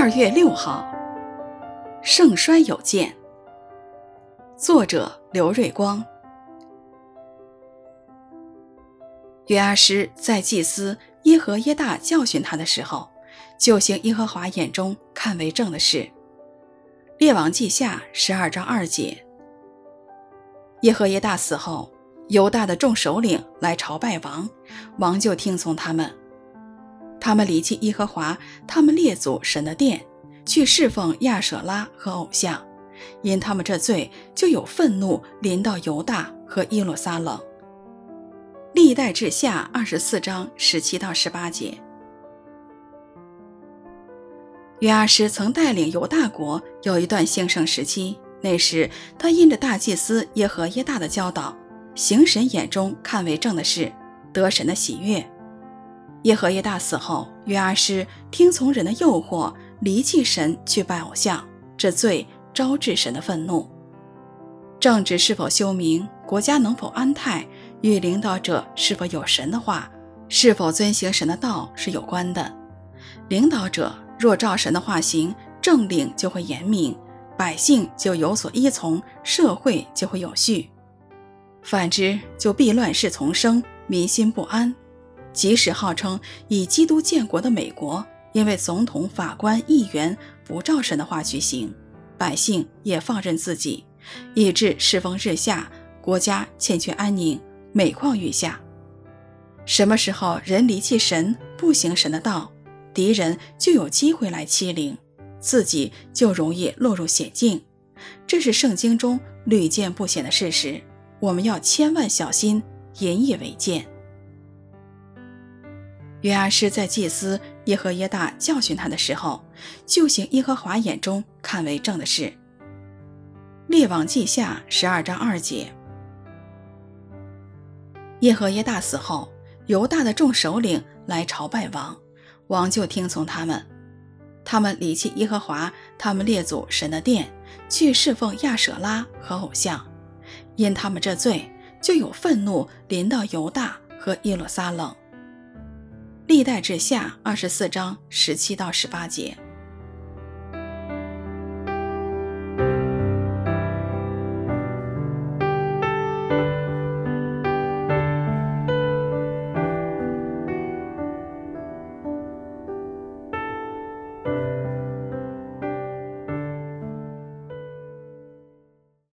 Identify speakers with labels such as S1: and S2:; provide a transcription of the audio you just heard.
S1: 二月六号，盛衰有见。作者刘瑞光。约阿施在祭司耶和耶大教训他的时候，就行耶和华眼中看为正的事。列王记下十二章二节。耶和耶大死后，犹大的众首领来朝拜王，王就听从他们。他们离弃耶和华他们列祖神的殿，去侍奉亚舍拉和偶像，因他们这罪，就有愤怒临到犹大和耶路撒冷。历代志下二十四章十七到十八节。约阿施曾带领犹大国有一段兴盛时期，那时他因着大祭司耶和耶大的教导，行神眼中看为正的事，得神的喜悦。耶和耶大死后，约阿施听从人的诱惑，离弃神去拜偶像，这罪招致神的愤怒。政治是否修明，国家能否安泰，与领导者是否有神的话，是否遵行神的道是有关的。领导者若照神的话行，政令就会严明，百姓就有所依从，社会就会有序；反之，就必乱世丛生，民心不安。即使号称以基督建国的美国，因为总统、法官、议员不照神的话去行，百姓也放任自己，以致世风日下，国家欠缺安宁，每况愈下。什么时候人离弃神，不行神的道，敌人就有机会来欺凌，自己就容易落入险境。这是圣经中屡见不鲜的事实，我们要千万小心，引以为鉴。约阿施在祭司耶和耶大教训他的时候，就行耶和华眼中看为正的事。列王记下十二章二节。耶和耶大死后，犹大的众首领来朝拜王，王就听从他们。他们离弃耶和华他们列祖神的殿，去侍奉亚舍拉和偶像，因他们这罪，就有愤怒临到犹大和耶路撒冷。历代志下二十四章十七到十八节。